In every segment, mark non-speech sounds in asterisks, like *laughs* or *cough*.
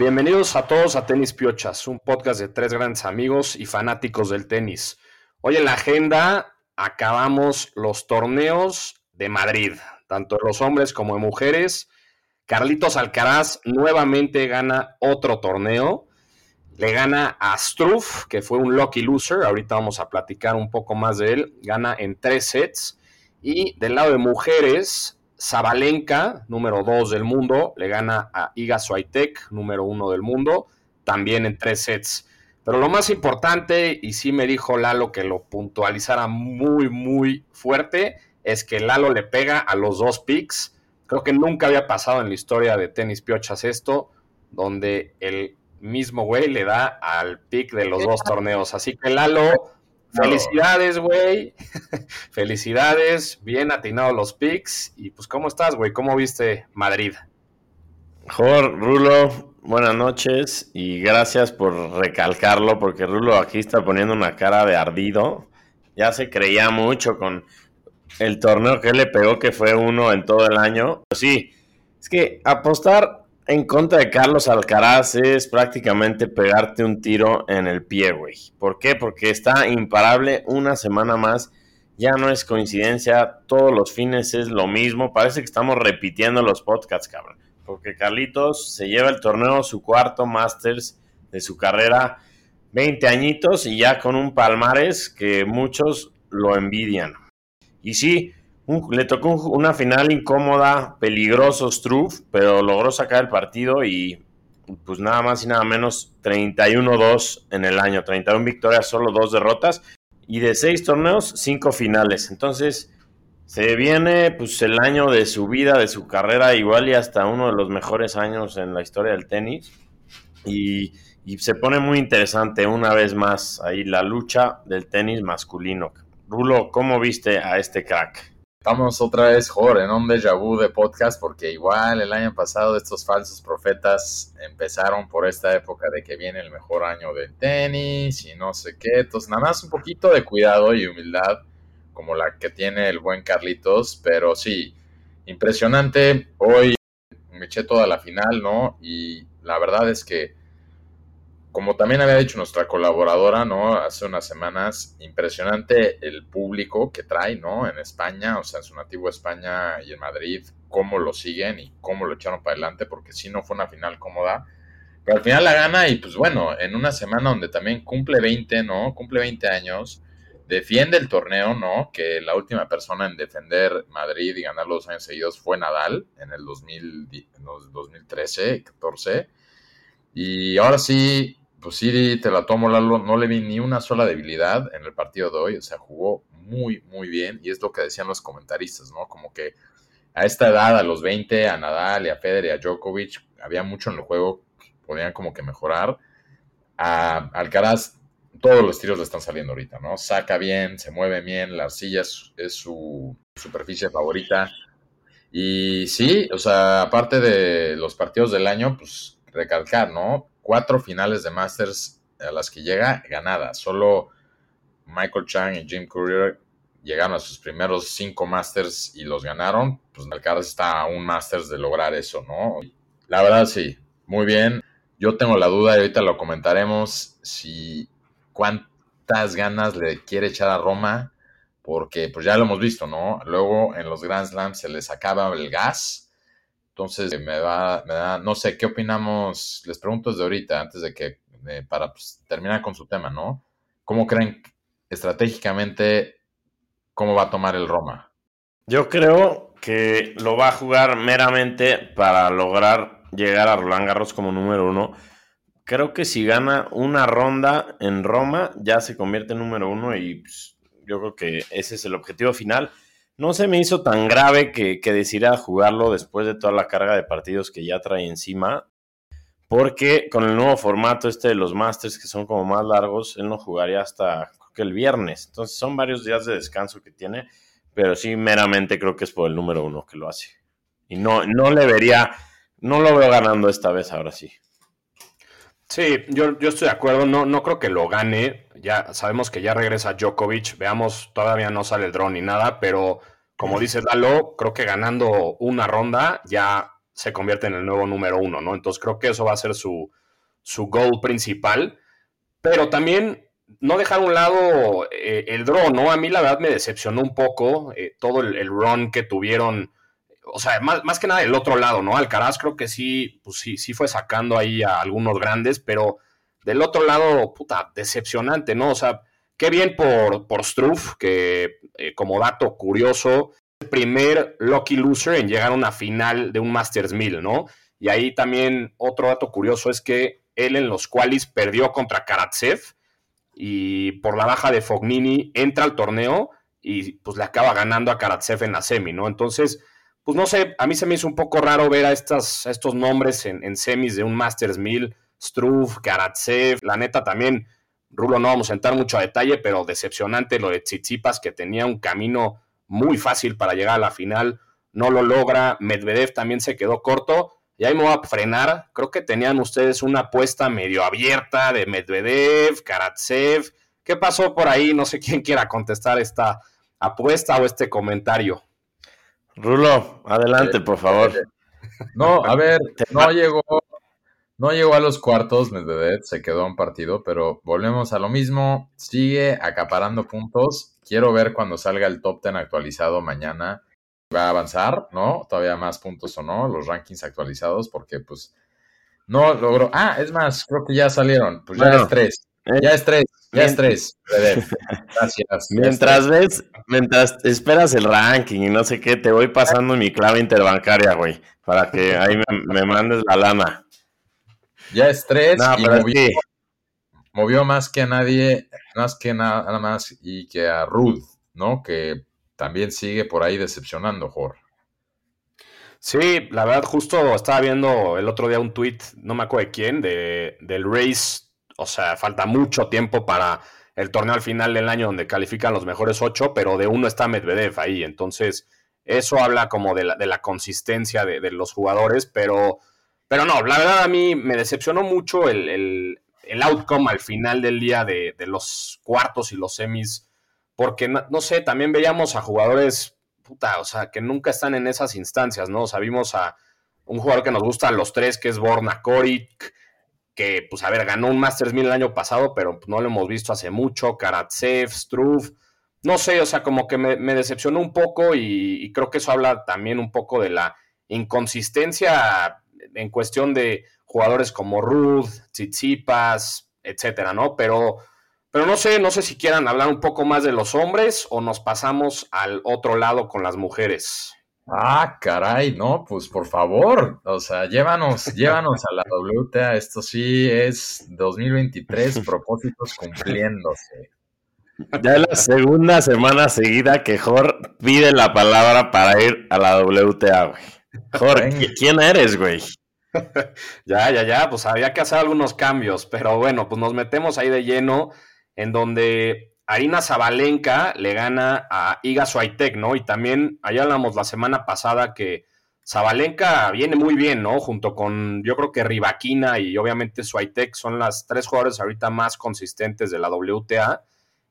Bienvenidos a todos a Tenis Piochas, un podcast de tres grandes amigos y fanáticos del tenis. Hoy en la agenda acabamos los torneos de Madrid, tanto de los hombres como de mujeres. Carlitos Alcaraz nuevamente gana otro torneo. Le gana a Struff, que fue un lucky loser. Ahorita vamos a platicar un poco más de él. Gana en tres sets. Y del lado de mujeres, Zabalenka, número 2 del mundo, le gana a Iga Swiatek, número 1 del mundo, también en tres sets. Pero lo más importante, y sí me dijo Lalo que lo puntualizara muy, muy fuerte, es que Lalo le pega a los dos picks. Creo que nunca había pasado en la historia de tenis piochas esto, donde el mismo güey le da al pick de los dos torneos. Así que Lalo, Felicidades, güey. *laughs* Felicidades. Bien atinados los picks. Y pues, ¿cómo estás, güey? ¿Cómo viste Madrid? Jor, Rulo, buenas noches y gracias por recalcarlo porque Rulo aquí está poniendo una cara de ardido. Ya se creía mucho con el torneo que le pegó, que fue uno en todo el año. Sí, es que apostar en contra de Carlos Alcaraz es prácticamente pegarte un tiro en el pie, güey. ¿Por qué? Porque está imparable una semana más. Ya no es coincidencia, todos los fines es lo mismo. Parece que estamos repitiendo los podcasts, cabrón. Porque Carlitos se lleva el torneo, su cuarto Masters de su carrera, 20 añitos y ya con un palmares que muchos lo envidian. Y sí, le tocó una final incómoda, peligroso Struff, pero logró sacar el partido y pues nada más y nada menos 31-2 en el año, 31 victorias, solo dos derrotas y de seis torneos, cinco finales. Entonces se viene pues el año de su vida, de su carrera, igual y hasta uno de los mejores años en la historia del tenis y, y se pone muy interesante una vez más ahí la lucha del tenis masculino. Rulo, ¿cómo viste a este crack? Estamos otra vez, Jorge, en un déjà vu de podcast, porque igual el año pasado estos falsos profetas empezaron por esta época de que viene el mejor año del tenis y no sé qué. Entonces, nada más un poquito de cuidado y humildad, como la que tiene el buen Carlitos, pero sí, impresionante. Hoy me eché toda la final, ¿no? Y la verdad es que como también había dicho nuestra colaboradora, ¿no? Hace unas semanas, impresionante el público que trae, ¿no? En España, o sea, en su nativo España y en Madrid, cómo lo siguen y cómo lo echaron para adelante, porque sí no fue una final cómoda. Pero al final la gana y pues bueno, en una semana donde también cumple 20, ¿no? Cumple 20 años, defiende el torneo, ¿no? Que la última persona en defender Madrid y ganar los años seguidos fue Nadal en el 2000, en 2013, 14. Y ahora sí, pues sí, te la tomo, Lalo. No le vi ni una sola debilidad en el partido de hoy. O sea, jugó muy, muy bien. Y es lo que decían los comentaristas, ¿no? Como que a esta edad, a los 20, a Nadal y a Federer y a Djokovic, había mucho en el juego que podían como que mejorar. A Alcaraz, todos los tiros le están saliendo ahorita, ¿no? Saca bien, se mueve bien, la arcilla es, es su superficie favorita. Y sí, o sea, aparte de los partidos del año, pues recalcar, ¿no? Cuatro finales de Masters a las que llega ganadas. Solo Michael Chang y Jim Courier llegaron a sus primeros cinco Masters y los ganaron. Pues Alcaraz está a un Masters de lograr eso, ¿no? La verdad sí, muy bien. Yo tengo la duda y ahorita lo comentaremos si cuántas ganas le quiere echar a Roma, porque pues ya lo hemos visto, ¿no? Luego en los Grand Slams se les acaba el gas entonces, me va, me da, no sé, ¿qué opinamos? Les pregunto desde ahorita, antes de que, para pues, terminar con su tema, ¿no? ¿Cómo creen estratégicamente cómo va a tomar el Roma? Yo creo que lo va a jugar meramente para lograr llegar a Roland Garros como número uno. Creo que si gana una ronda en Roma, ya se convierte en número uno y pues, yo creo que ese es el objetivo final no se me hizo tan grave que, que decidiera jugarlo después de toda la carga de partidos que ya trae encima. Porque con el nuevo formato este de los Masters, que son como más largos, él no jugaría hasta que el viernes. Entonces son varios días de descanso que tiene. Pero sí, meramente creo que es por el número uno que lo hace. Y no, no le vería, no lo veo ganando esta vez, ahora sí. Sí, yo, yo estoy de acuerdo, no, no creo que lo gane. Ya sabemos que ya regresa Djokovic, veamos, todavía no sale el dron ni nada, pero como dice Dalo, creo que ganando una ronda ya se convierte en el nuevo número uno, ¿no? Entonces creo que eso va a ser su, su goal principal. Pero también no dejar a un lado eh, el draw, ¿no? A mí la verdad me decepcionó un poco eh, todo el, run que tuvieron. O sea, más, que nada el otro lado, ¿no? Alcaraz creo que sí, pues sí, sí fue sacando ahí a algunos grandes, pero del otro lado, puta, decepcionante, ¿no? O sea, qué bien por, por Struff, que eh, como dato curioso, el primer lucky loser en llegar a una final de un Masters 1000, ¿no? Y ahí también otro dato curioso es que él en los cuales perdió contra Karatsev, y por la baja de Fognini entra al torneo y pues le acaba ganando a Karatsev en la semi, ¿no? Entonces, pues no sé, a mí se me hizo un poco raro ver a, estas, estos nombres en, semis de un Masters 1000, Struve, Karatsev, la neta también, Rulo no vamos a entrar mucho a detalle, pero decepcionante lo de Tsitsipas que tenía un camino muy fácil para llegar a la final, no lo logra, Medvedev también se quedó corto, y ahí me voy a frenar. Creo que tenían ustedes una apuesta medio abierta de Medvedev, Karatsev. ¿Qué pasó por ahí? No sé quién quiera contestar esta apuesta o este comentario. Rulo, adelante, por favor. No, a ver, *laughs* no llegó, no llegó a los cuartos Medvedev, se quedó un partido, pero volvemos a lo mismo. Sigue acaparando puntos. Quiero ver cuando salga el top ten actualizado mañana va a avanzar, ¿no? Todavía más puntos o no, los rankings actualizados, porque pues no logró. Ah, es más, creo que ya salieron. Pues ya es tres. Eh, ya es tres. Ya es tres. Gracias. Mientras ves, mientras esperas el ranking y no sé qué, te voy pasando mi clave interbancaria, güey, para que ahí me, mandes la lana. Ya es tres y movió, movió, más que a nadie, más que nada más y que a Ruth, ¿no? Que también sigue por ahí decepcionando, Jorge. Sí, la verdad, justo estaba viendo el otro día un tweet, no me acuerdo de quién, de, del race. O sea, falta mucho tiempo para el torneo al final del año donde califican los mejores ocho, pero de uno está Medvedev ahí. Entonces, eso habla como de la, de la consistencia de, los jugadores, pero, pero no, la verdad a mí me decepcionó mucho el, outcome al final del día de, de los cuartos y los semis porque no, sé, también veíamos a jugadores, puta, o sea, que nunca están en esas instancias, ¿no? O sea, vimos a un jugador que nos gusta a los tres, que es Borna Koric, que, pues, a ver, ganó un Masters 1000 el año pasado, pero no lo hemos visto hace mucho, Karatsev, Struve, no sé, o sea, como que me, decepcionó un poco y, creo que eso habla también un poco de la inconsistencia en cuestión de jugadores como Ruth, Tsitsipas, etcétera, ¿no? Pero pero no sé, no sé si quieran hablar un poco más de los hombres o nos pasamos al otro lado con las mujeres. Ah, caray, no, pues por favor, o sea, llévanos, llévanos a la WTA, esto sí es 2023, *laughs* propósitos cumpliéndose. Ya es la segunda semana seguida que Jor pide la palabra para ir a la WTA, güey. Jor, ¿quién eres, güey? *laughs* ya, ya, ya, pues había que hacer algunos cambios, pero bueno, pues nos metemos ahí de lleno en donde Arina Zabalenka le gana a Iga Swiatek, ¿no? Y también, allá hablamos la semana pasada que Zabalenka viene muy bien, ¿no? Junto con, yo creo que Rivaquina y obviamente Swiatek son las tres jugadores ahorita más consistentes de la WTA.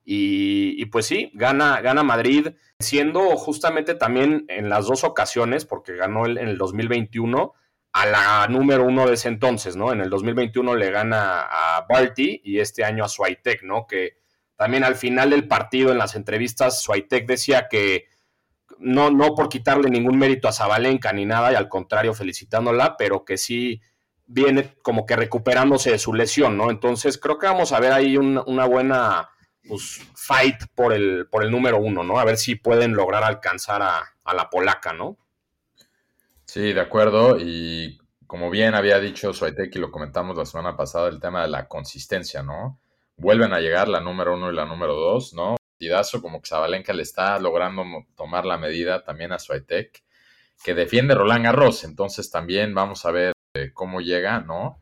Y, pues sí, gana, gana Madrid, siendo justamente también en las dos ocasiones, porque ganó en el 2021 a la número uno de ese entonces, ¿no? En el 2021 le gana a Barty y este año a Swiatek, ¿no? Que también al final del partido en las entrevistas Swiatek decía que no, no por quitarle ningún mérito a Zabalenka ni nada, y al contrario felicitándola, pero que sí viene como que recuperándose de su lesión, ¿no? Entonces creo que vamos a ver ahí una buena pues, fight por el, por el número uno, ¿no? A ver si pueden lograr alcanzar a, a la polaca, ¿no? Sí, de acuerdo. Y como bien había dicho Suaitek y lo comentamos la semana pasada, el tema de la consistencia, ¿no? Vuelven a llegar la número uno y la número dos, ¿no? Tidazo, como que Zabalenka le está logrando tomar la medida también a Suaitek, que defiende Roland Garros. Entonces también vamos a ver eh, cómo llega, ¿no?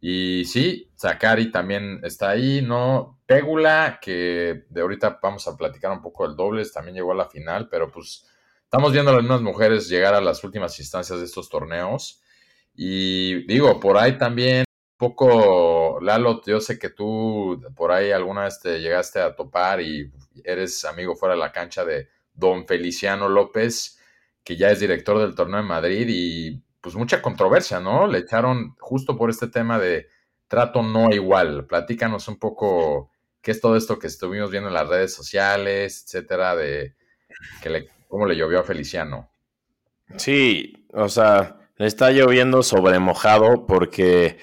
Y sí, Zakari también está ahí, ¿no? Pégula, que de ahorita vamos a platicar un poco del dobles, también llegó a la final, pero pues Estamos viendo a las mismas mujeres llegar a las últimas instancias de estos torneos. Y digo, por ahí también, un poco, Lalo, yo sé que tú por ahí alguna vez te llegaste a topar y eres amigo fuera de la cancha de don Feliciano López, que ya es director del torneo en Madrid. Y pues mucha controversia, ¿no? Le echaron justo por este tema de trato no igual. Platícanos un poco qué es todo esto que estuvimos viendo en las redes sociales, etcétera, de que le, cómo le llovió a Feliciano. Sí, o sea, le está lloviendo sobre mojado porque,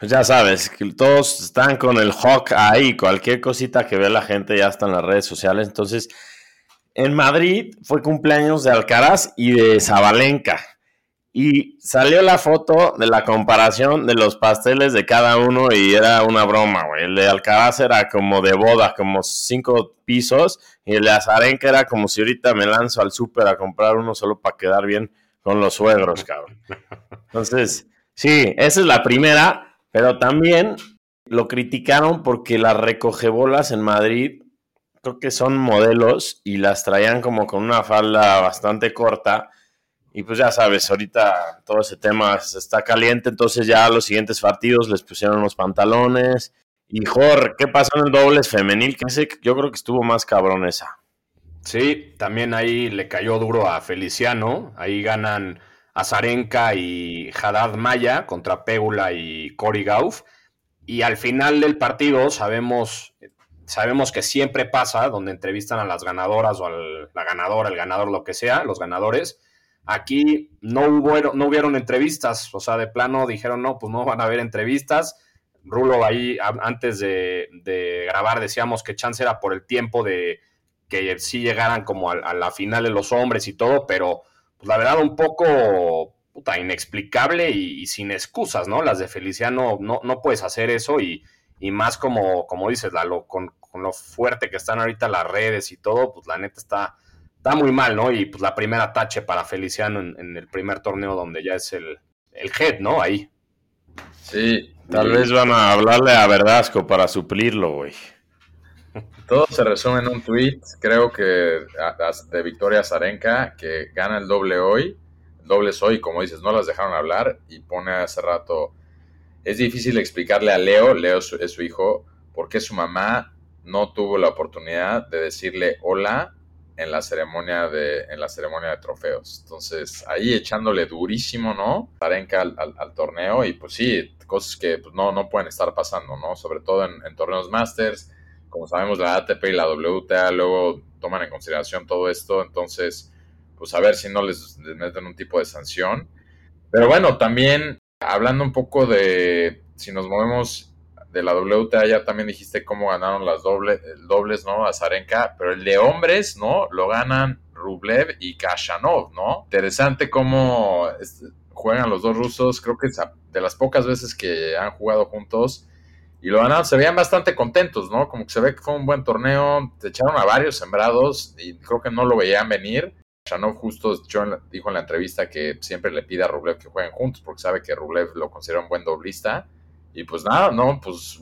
ya sabes, todos están con el hawk ahí, cualquier cosita que ve la gente ya está en las redes sociales. Entonces, en Madrid fue cumpleaños de Alcaraz y de Zabalenka. Y salió la foto de la comparación de los pasteles de cada uno y era una broma, güey. El de Alcaraz era como de boda, como cinco pisos. Y el de Azarenka era como si ahorita me lanzo al súper a comprar uno solo para quedar bien con los suegros, cabrón. Entonces, sí, esa es la primera, pero también lo criticaron porque las recogebolas en Madrid creo que son modelos y las traían como con una falda bastante corta y pues ya sabes, ahorita todo ese tema está caliente, entonces ya los siguientes partidos les pusieron los pantalones. Y Jor, ¿qué pasó en el dobles femenil? Que yo creo que estuvo más cabrón esa. Sí, también ahí le cayó duro a Feliciano. Ahí ganan Azarenka y Haddad Maya contra Pégula y Cory Gauff. Y al final del partido sabemos, sabemos que siempre pasa donde entrevistan a las ganadoras o a la ganadora, el ganador, lo que sea, los ganadores Aquí no, hubo, no hubieron entrevistas, o sea, de plano dijeron, no, pues no van a haber entrevistas. Rulo ahí, antes de, grabar, decíamos que chance era por el tiempo de que sí llegaran como a, la final de los hombres y todo, pero pues la verdad un poco puta, inexplicable y, sin excusas, ¿no? Las de Feliciano, no, no puedes hacer eso y, más como, como dices, con, con lo fuerte que están ahorita las redes y todo, pues la neta está, está muy mal, ¿no? Y pues la primera tache para Feliciano en, el primer torneo donde ya es el, el head, ¿no? Ahí. Sí. Tal vez van a hablarle a Verdasco para suplirlo, güey. Todo se resume en un tweet, creo que de Victoria Zarenka, que gana el doble hoy, el doble hoy, como dices, no las dejaron hablar, y pone hace rato, es difícil explicarle a Leo, Leo es su hijo, por qué su mamá no tuvo la oportunidad de decirle hola en la ceremonia de, en la ceremonia de trofeos. Entonces, ahí echándole durísimo, ¿no? Arenca al, al, torneo y pues sí, cosas que pues, no, no pueden estar pasando, ¿no? Sobre todo en, torneos Masters. Como sabemos, la ATP y la WTA luego toman en consideración todo esto. Entonces, pues a ver si no les, meten un tipo de sanción. Pero bueno, también hablando un poco de si nos movemos de la WTA ya también dijiste cómo ganaron las doble, dobles, ¿no? A Zarenka, pero el de hombres, ¿no? Lo ganan Rublev y Kashanov, ¿no? Interesante cómo juegan los dos rusos, creo que de las pocas veces que han jugado juntos y lo ganaron, se veían bastante contentos, ¿no? Como que se ve que fue un buen torneo, te echaron a varios sembrados y creo que no lo veían venir. Kashanov justo dijo en la entrevista que siempre le pide a Rublev que jueguen juntos porque sabe que Rublev lo considera un buen doblista y pues nada, no, pues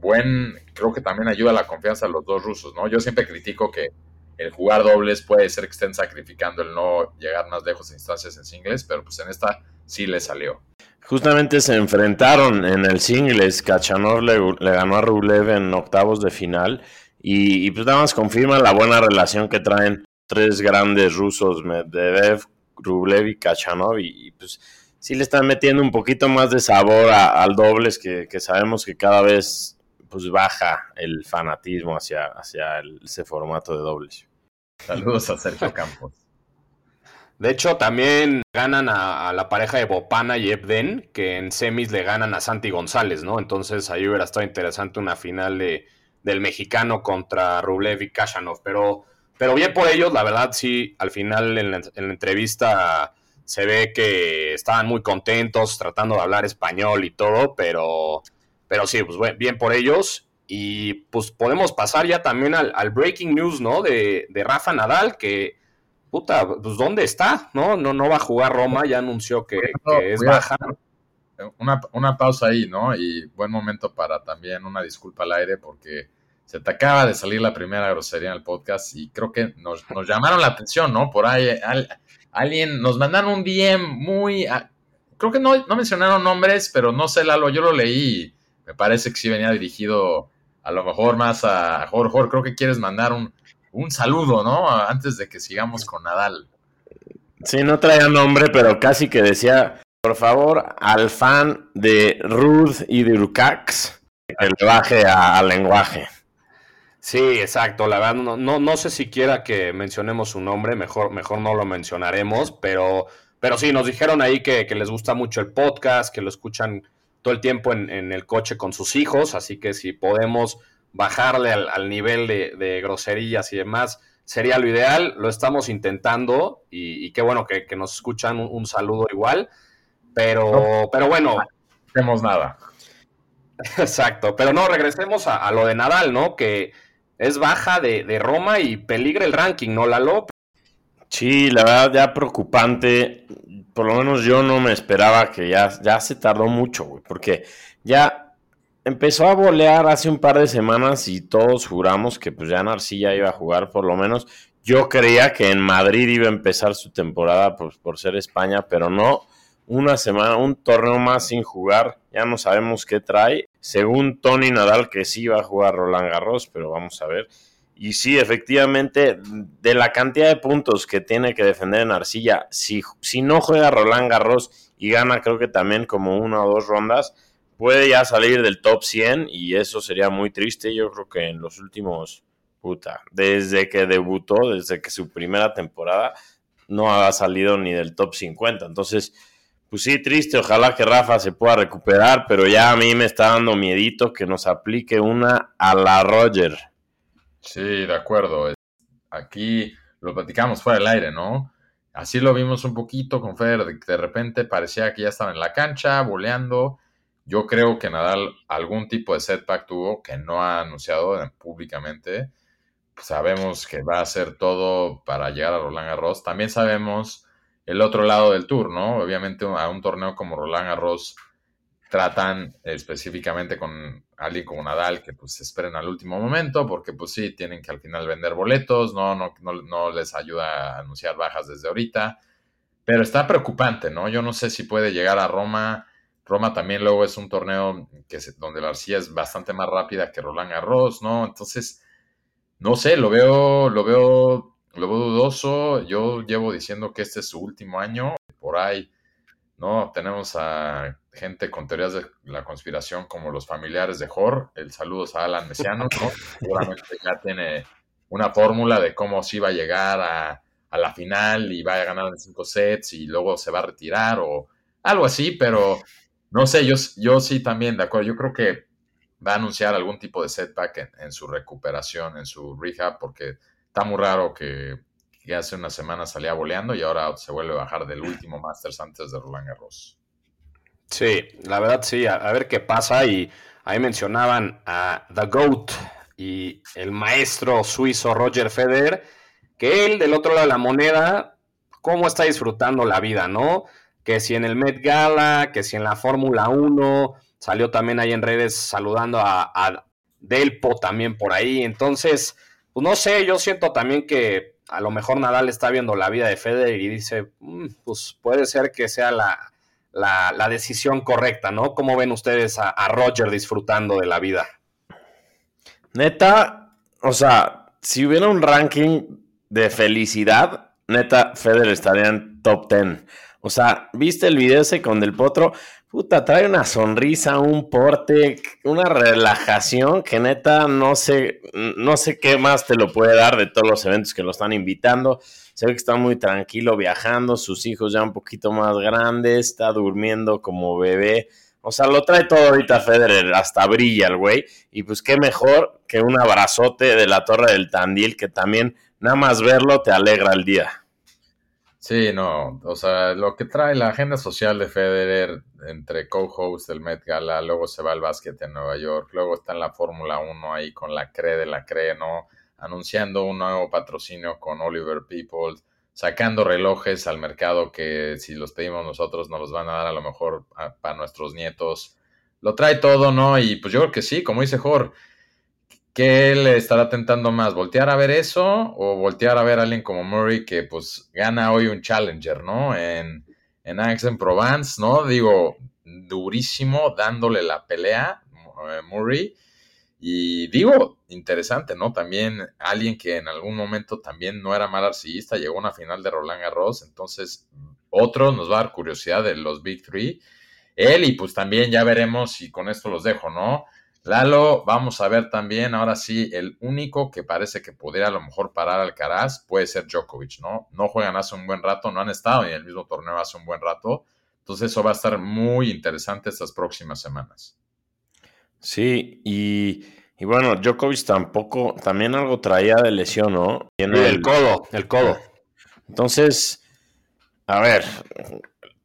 buen, creo que también ayuda la confianza de los dos rusos, ¿no? Yo siempre critico que el jugar dobles puede ser que estén sacrificando el no llegar más lejos en instancias en singles, pero pues en esta sí le salió. Justamente se enfrentaron en el singles, Kachanov le, ganó a Rublev en octavos de final y, pues nada más confirma la buena relación que traen tres grandes rusos, Medvedev, Rublev y Kachanov y pues sí le están metiendo un poquito más de sabor al dobles, que, sabemos que cada vez pues baja el fanatismo hacia, hacia ese formato de dobles. Saludos a Sergio Campos. De hecho, también ganan a, la pareja de Bopana y Ebden, que en semis le ganan a Santi González, ¿no? Entonces ahí hubiera estado interesante una final de, del mexicano contra Rublev y Kashanov. Pero, pero bien por ellos, la verdad, sí, al final en la entrevista se ve que estaban muy contentos tratando de hablar español y todo, pero, pero sí, pues bien por ellos. Y pues podemos pasar ya también al, breaking news, ¿no? De, Rafa Nadal, que, puta, pues ¿dónde está? ¿No? No, no va a jugar Roma, ya anunció que, es baja. Una, una, pausa ahí, ¿no? Y buen momento para también una disculpa al aire porque se te acaba de salir la primera grosería en el podcast y creo que nos, nos llamaron la atención, ¿no? Por ahí alguien, nos mandaron un DM muy, creo que no, no mencionaron nombres, pero no sé, Lalo, yo lo leí, me parece que sí venía dirigido a lo mejor más a Jorge, creo que quieres mandar un, un saludo, ¿no? Antes de que sigamos con Nadal. Sí, no traía nombre, pero casi que decía Por favor, al fan de Ruth y de Urcax, que le baje al lenguaje. Sí, exacto. La verdad, no, no, sé siquiera que mencionemos su nombre, mejor, mejor no lo mencionaremos, pero, pero sí, nos dijeron ahí que, les gusta mucho el podcast, que lo escuchan todo el tiempo en, el coche con sus hijos, así que si podemos bajarle al, nivel de, groserías y demás, sería lo ideal. Lo estamos intentando y, qué bueno que, nos escuchan. Un, saludo igual, pero, pero bueno. No hacemos nada. *laughs* Exacto, pero no, regresemos a, a lo de Nadal, ¿no? Que es baja de, Roma y peligra el ranking, ¿no, Lalo? Sí, la verdad ya preocupante. Por lo menos yo no me esperaba que ya, ya se tardó mucho, güey, porque ya empezó a bolear hace un par de semanas y todos juramos que pues ya Narcilla iba a jugar por lo menos. Yo creía que en Madrid iba a empezar su temporada pues, por ser España, pero no. Una semana, un torneo más sin jugar, ya no sabemos qué trae según Tony Nadal, que sí va a jugar Roland Garros, pero vamos a ver. Y sí, efectivamente, de la cantidad de puntos que tiene que defender en Arcilla, si, si no juega Roland Garros y gana creo que también como una o dos rondas, puede ya salir del top 100 y eso sería muy triste. Yo creo que en los últimos, puta, desde que debutó, desde que su primera temporada, no ha salido ni del top 50. Entonces, pues sí, triste, ojalá que Rafa se pueda recuperar, pero ya a mí me está dando miedito que nos aplique una a la Roger. Sí, de acuerdo. Aquí lo platicamos fuera del aire, ¿no? Así lo vimos un poquito con Federer, de repente parecía que ya estaba en la cancha, boleando. Yo creo que Nadal algún tipo de setback tuvo que no ha anunciado públicamente. Sabemos que va a hacer todo para llegar a Roland Garros. También sabemos el otro lado del tour, ¿no? Obviamente a un torneo como Roland Garros tratan específicamente con alguien como Nadal que pues esperen al último momento porque pues sí, tienen que al final vender boletos, no, no, no, les ayuda a anunciar bajas desde ahorita, pero está preocupante, ¿no? Yo no sé si puede llegar a Roma. Roma también luego es un torneo que donde la arcilla es bastante más rápida que Roland Garros, ¿no? Entonces, no sé, lo veo, lo veo lo veo dudoso. Yo llevo diciendo que este es su último año. Por ahí, ¿no? Tenemos a gente con teorías de la conspiración como los familiares de Jor. El saludo a Alan Mesiano, ¿no? *laughs* Seguramente ya tiene una fórmula de cómo sí va a llegar a, a la final y va a ganar en cinco sets y luego se va a retirar o algo así, pero no sé, yo, yo sí también, de acuerdo. Yo creo que va a anunciar algún tipo de setback en, su recuperación, en su rehab, porque está muy raro que, hace una semana salía boleando y ahora se vuelve a bajar del último Masters antes de Roland Garros. Sí, la verdad sí, a, ver qué pasa. Y ahí mencionaban a The GOAT y el maestro suizo Roger Federer, que él del otro lado de la moneda, cómo está disfrutando la vida, ¿no? Que si en el Met Gala, que si en la Fórmula 1, salió también ahí en redes saludando a, a Delpo también por ahí. Entonces, pues no sé, yo siento también que a lo mejor Nadal está viendo la vida de Federer y dice, mm, pues puede ser que sea la, la, decisión correcta, ¿no? ¿Cómo ven ustedes a, Roger disfrutando de la vida? Neta, o sea, si hubiera un ranking de felicidad, neta, Federer estaría en top 10. O sea, ¿viste el video ese con Del Potro? Puta, trae una sonrisa, un porte, una relajación que neta no sé, no sé qué más te lo puede dar de todos los eventos que lo están invitando. Se ve que está muy tranquilo viajando, sus hijos ya un poquito más grandes, está durmiendo como bebé. O sea, lo trae todo ahorita Federer, hasta brilla el güey. Y pues qué mejor que un abrazote de la Torre del Tandil, que también nada más verlo te alegra el día. Sí, no, o sea, lo que trae la agenda social de Federer entre co-host del Met Gala, luego se va al básquet en Nueva York, luego está en la Fórmula 1 ahí con la CRE de la CRE, ¿no? Anunciando un nuevo patrocinio con Oliver People, sacando relojes al mercado que si los pedimos nosotros nos los van a dar a lo mejor para nuestros nietos. Lo trae todo, ¿no? Y pues yo creo que sí, como dice Jorge ¿Qué le estará tentando más? ¿Voltear a ver eso o voltear a ver a alguien como Murray que pues gana hoy un Challenger, ¿no? En, en Aix-en-Provence, ¿no? Digo, durísimo, dándole la pelea, eh, Murray. Y digo, interesante, ¿no? También alguien que en algún momento también no era mal arcillista, llegó a una final de Roland Garros, entonces otro nos va a dar curiosidad de los Big Three. Él y pues también ya veremos y con esto los dejo, ¿no? Lalo, vamos a ver también, ahora sí, el único que parece que pudiera a lo mejor parar al Caraz puede ser Djokovic, ¿no? No juegan hace un buen rato, no han estado en el mismo torneo hace un buen rato. Entonces eso va a estar muy interesante estas próximas semanas. Sí, y, bueno, Djokovic tampoco, también algo traía de lesión, ¿no? Tiene el, codo, el codo. Entonces, a ver,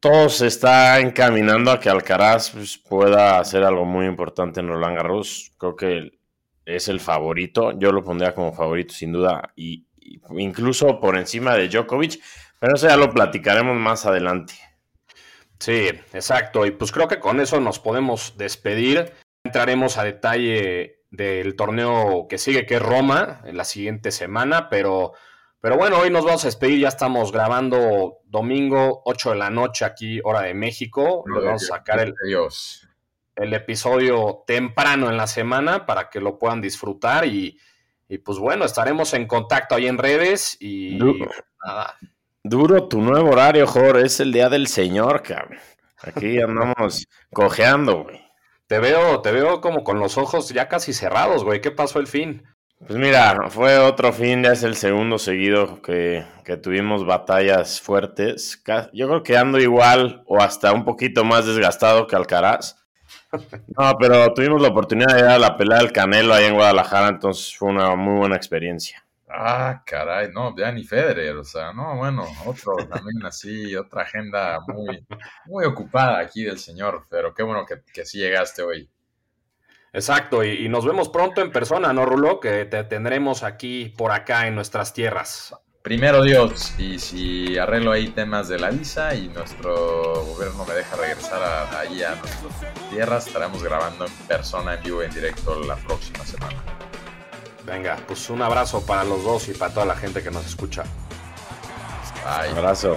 todo se está encaminando a que Alcaraz pues, pueda hacer algo muy importante en Roland Garros. Creo que es el favorito. Yo lo pondría como favorito sin duda, y, incluso por encima de Djokovic. Pero eso ya lo platicaremos más adelante. Sí, exacto. Y pues creo que con eso nos podemos despedir. Entraremos a detalle del torneo que sigue, que es Roma, en la siguiente semana, pero, pero bueno, hoy nos vamos a despedir, ya estamos grabando domingo 8 de la noche aquí, hora de México. vamos a sacar el, el episodio temprano en la semana para que lo puedan disfrutar y, pues bueno, estaremos en contacto ahí en redes y nada. Duro tu nuevo horario, Jorge. Es el día del Señor, cabrón. Aquí *laughs* andamos cojeando, güey. Te veo, te veo como con los ojos ya casi cerrados, güey. ¿Qué pasó el fin? Pues mira, fue otro fin, ya es el segundo seguido que, que, tuvimos batallas fuertes. Yo creo que ando igual o hasta un poquito más desgastado que Alcaraz. *laughs* No, pero tuvimos la oportunidad de ir a la pelea del Canelo ahí en Guadalajara, entonces fue una muy buena experiencia. Ah, caray, no, ya ni Federer, o sea, no, bueno, otro también así, otra agenda muy, muy ocupada aquí del señor, pero qué bueno que, que sí llegaste hoy. Exacto, y, nos vemos pronto en persona, ¿no, Rulo? Que te tendremos aquí por acá en nuestras tierras. Primero Dios, y si arreglo ahí temas de la visa y nuestro gobierno me deja regresar a, ahí a nuestras tierras, estaremos grabando en persona, en vivo, en directo la próxima semana. Venga, pues un abrazo para los dos y para toda la gente que nos escucha. Un abrazo.